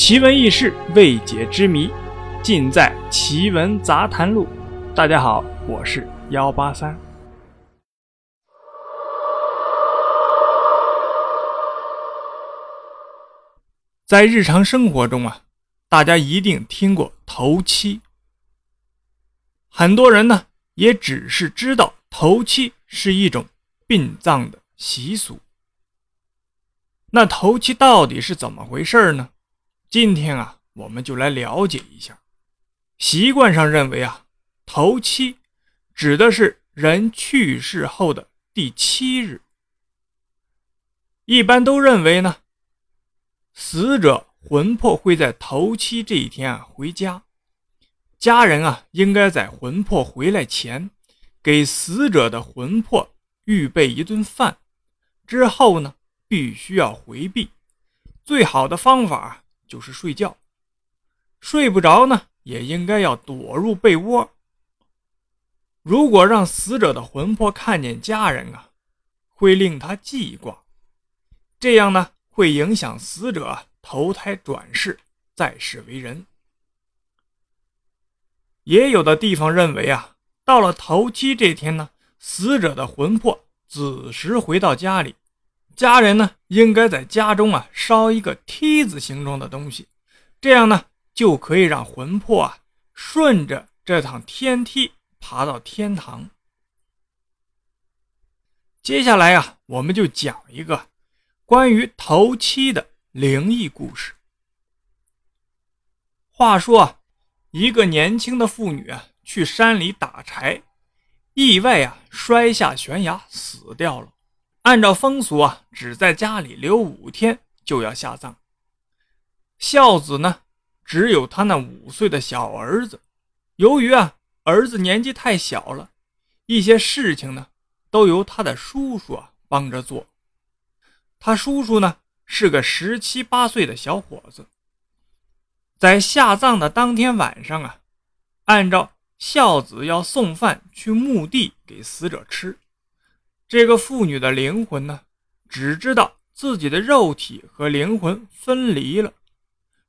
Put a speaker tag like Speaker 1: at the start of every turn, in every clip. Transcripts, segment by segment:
Speaker 1: 奇闻异事、未解之谜，尽在《奇闻杂谈录》。大家好，我是幺八三。在日常生活中啊，大家一定听过头七。很多人呢，也只是知道头七是一种殡葬的习俗。那头七到底是怎么回事呢？今天啊，我们就来了解一下。习惯上认为啊，头七指的是人去世后的第七日。一般都认为呢，死者魂魄会在头七这一天啊回家。家人啊，应该在魂魄回来前，给死者的魂魄预备一顿饭。之后呢，必须要回避。最好的方法就是睡觉。睡不着呢，也应该要躲入被窝。如果让死者的魂魄看见家人啊，会令他记挂，这样呢，会影响死者投胎转世，再世为人。也有的地方认为啊，到了头七这天呢，死者的魂魄子时回到家里，家人呢应该在家中啊烧一个梯子形状的东西，这样呢就可以让魂魄啊顺着这趟天梯爬到天堂。接下来啊，我们就讲一个关于头七的灵异故事。话说啊。一个年轻的妇女啊，去山里打柴，意外啊摔下悬崖死掉了。按照风俗啊，只在家里留五天就要下葬。孝子呢，只有他那五岁的小儿子。由于啊儿子年纪太小了，一些事情呢都由他的叔叔啊帮着做。他叔叔呢是个十七八岁的小伙子。在下葬的当天晚上啊，按照孝子要送饭去墓地给死者吃。这个妇女的灵魂呢，只知道自己的肉体和灵魂分离了，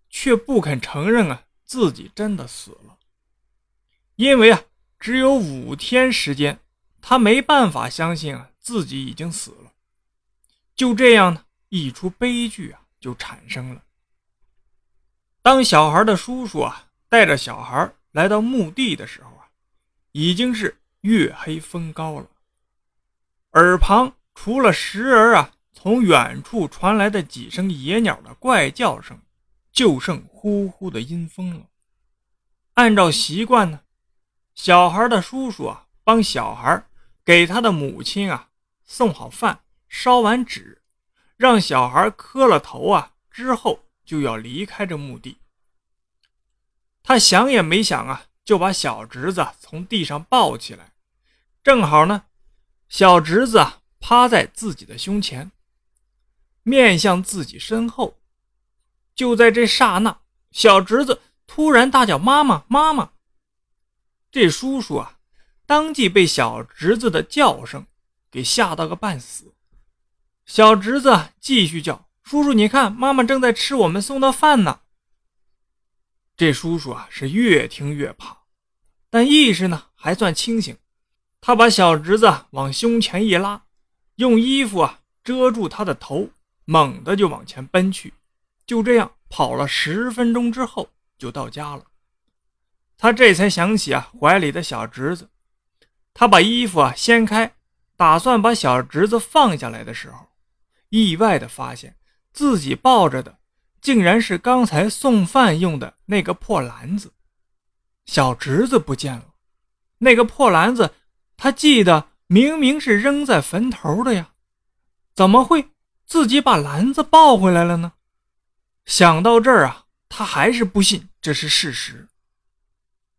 Speaker 1: 却不肯承认啊自己真的死了。因为啊只有五天时间，她没办法相信啊自己已经死了。就这样呢，一出悲剧啊就产生了。当小孩的叔叔啊带着小孩来到墓地的时候啊，已经是月黑风高了。耳旁除了时而啊从远处传来的几声野鸟的怪叫声，就剩呼呼的阴风了。按照习惯呢，小孩的叔叔啊帮小孩给他的母亲啊送好饭，烧完纸，让小孩磕了头啊之后。就要离开这墓地，他想也没想啊，就把小侄子从地上抱起来，正好呢，小侄子趴在自己的胸前，面向自己身后。就在这刹那，小侄子突然大叫：“妈妈，妈妈！”这叔叔啊，当即被小侄子的叫声给吓到个半死。小侄子继续叫。叔叔，你看，妈妈正在吃我们送的饭呢。这叔叔啊，是越听越怕，但意识呢还算清醒。他把小侄子往胸前一拉，用衣服啊遮住他的头，猛地就往前奔去。就这样跑了十分钟之后，就到家了。他这才想起啊怀里的小侄子。他把衣服啊掀开，打算把小侄子放下来的时候，意外的发现。自己抱着的，竟然是刚才送饭用的那个破篮子。小侄子不见了，那个破篮子，他记得明明是扔在坟头的呀，怎么会自己把篮子抱回来了呢？想到这儿啊，他还是不信这是事实。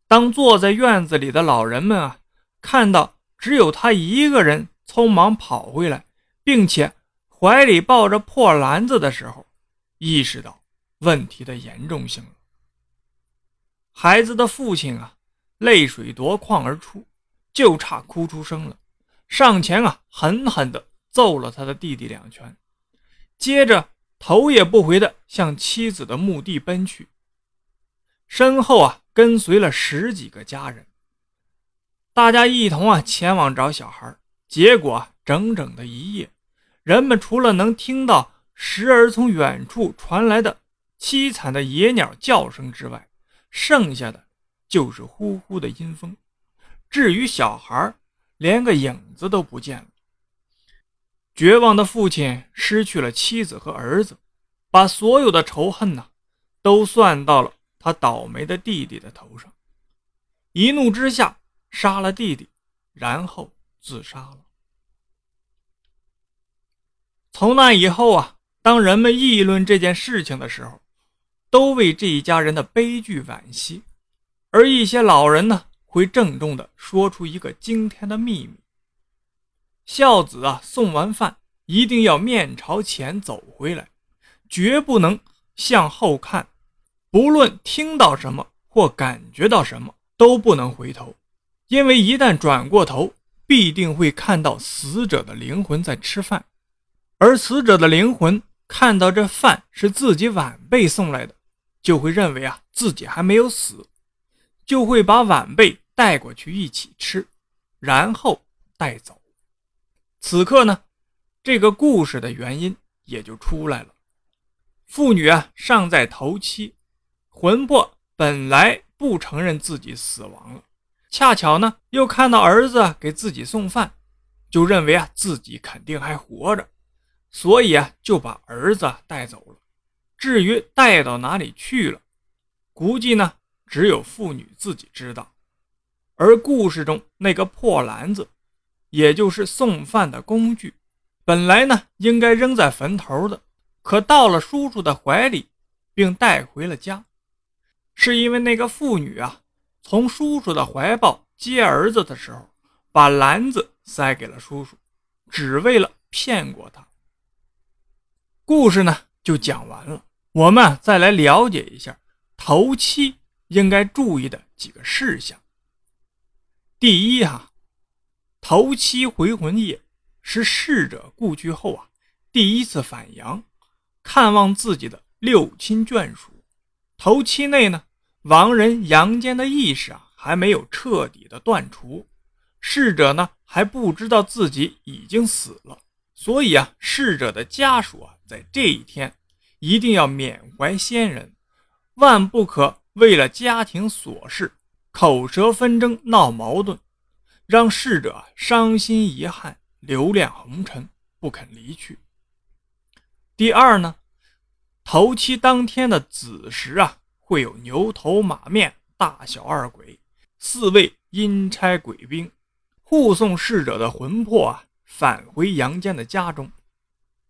Speaker 1: 当坐在院子里的老人们啊，看到只有他一个人匆忙跑回来，并且。怀里抱着破篮子的时候，意识到问题的严重性了。孩子的父亲啊，泪水夺眶而出，就差哭出声了，上前啊，狠狠地揍了他的弟弟两拳，接着头也不回的向妻子的墓地奔去，身后啊跟随了十几个家人，大家一同啊前往找小孩。结果啊整整的一夜，人们除了能听到时而从远处传来的凄惨的野鸟叫声之外，剩下的就是呼呼的阴风。至于小孩，连个影子都不见了。绝望的父亲失去了妻子和儿子，把所有的仇恨呢，都算到了他倒霉的弟弟的头上。一怒之下杀了弟弟，然后自杀了。从那以后啊，当人们议论这件事情的时候，都为这一家人的悲剧惋惜。而一些老人呢，会郑重地说出一个惊天的秘密。孝子啊，送完饭一定要面朝前走回来，绝不能向后看。不论听到什么或感觉到什么，都不能回头，因为一旦转过头，必定会看到死者的灵魂在吃饭。而死者的灵魂看到这饭是自己晚辈送来的，就会认为啊自己还没有死，就会把晚辈带过去一起吃，然后带走。此刻呢，这个故事的原因也就出来了。妇女啊尚在头七，魂魄本来不承认自己死亡了，恰巧呢又看到儿子给自己送饭，就认为啊自己肯定还活着，所以啊就把儿子带走了。至于带到哪里去了，估计呢只有妇女自己知道。而故事中那个破篮子。也就是送饭的工具，本来呢应该扔在坟头的，可到了叔叔的怀里，并带回了家，是因为那个妇女啊，从叔叔的怀抱接儿子的时候，把篮子塞给了叔叔，只为了骗过他。故事呢就讲完了，我们再来了解一下头七应该注意的几个事项。第一啊。头七回魂夜是逝者故去后啊第一次返阳，看望自己的六亲眷属。头七内呢，亡人阳间的意识啊还没有彻底的断除，逝者呢还不知道自己已经死了，所以啊，逝者的家属啊在这一天一定要缅怀先人，万不可为了家庭琐事口舌纷争闹矛盾。让逝者伤心遗憾，留恋红尘，不肯离去。第二呢，头七当天的子时啊，会有牛头马面、大小二鬼四位阴差鬼兵护送逝者的魂魄啊返回阳间的家中。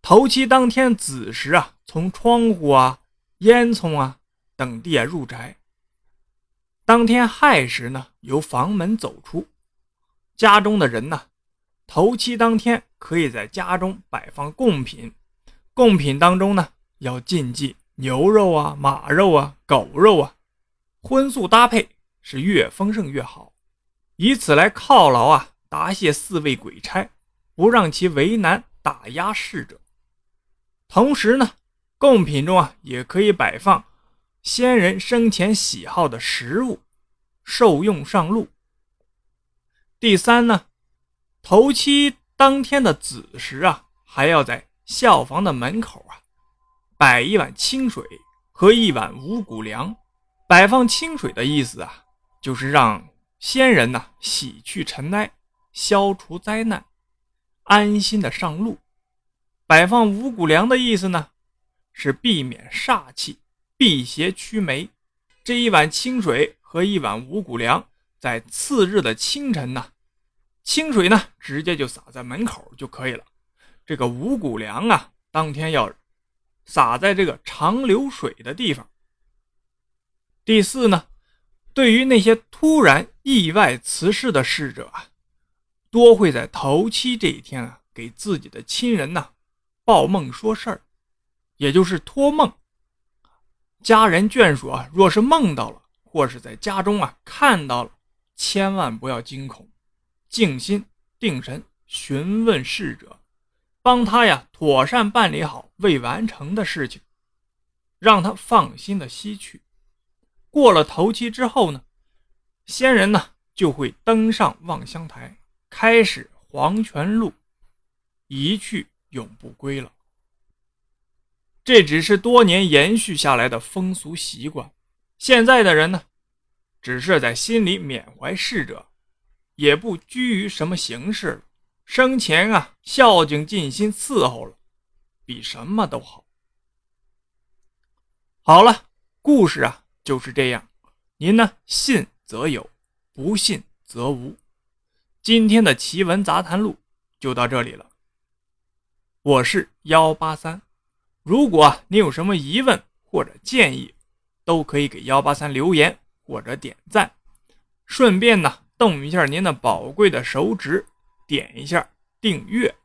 Speaker 1: 头七当天子时啊，从窗户啊、烟囱啊等地啊入宅。当天亥时呢，由房门走出。家中的人呢，头七当天可以在家中摆放贡品，贡品当中呢要禁忌牛肉啊、马肉啊、狗肉啊，荤素搭配是越丰盛越好，以此来犒劳啊答谢四位鬼差，不让其为难打压逝者。同时呢，贡品中啊也可以摆放先人生前喜好的食物，受用上路。第三呢，头七当天的子时啊，还要在校房的门口啊，摆一碗清水和一碗五谷粮。摆放清水的意思啊，就是让先人呐洗去尘埃，消除灾难，安心的上路。摆放五谷粮的意思呢，是避免煞气，辟邪驱霉。这一碗清水和一碗五谷粮，在次日的清晨呢。清水呢，直接就洒在门口就可以了。这个五谷粮啊，当天要撒在这个长流水的地方。第四呢，对于那些突然意外辞世的逝者啊，多会在头七这一天啊，给自己的亲人呐报梦说事儿，也就是托梦。家人眷属啊，若是梦到了，或是在家中啊看到了，千万不要惊恐。静心定神，询问逝者，帮他呀妥善办理好未完成的事情，让他放心的西去。过了头七之后呢，仙人呢就会登上望乡台，开始黄泉路，一去永不归了。这只是多年延续下来的风俗习惯，现在的人呢，只是在心里缅怀逝者，也不拘于什么形式了。生前啊，孝敬尽心伺候了，比什么都好。好了，故事啊就是这样。您呢，信则有，不信则无。今天的奇闻杂谈录就到这里了。我是幺八三，如果您有什么疑问或者建议，都可以给幺八三留言或者点赞，顺便呢动一下您的宝贵的手指。点一下订阅。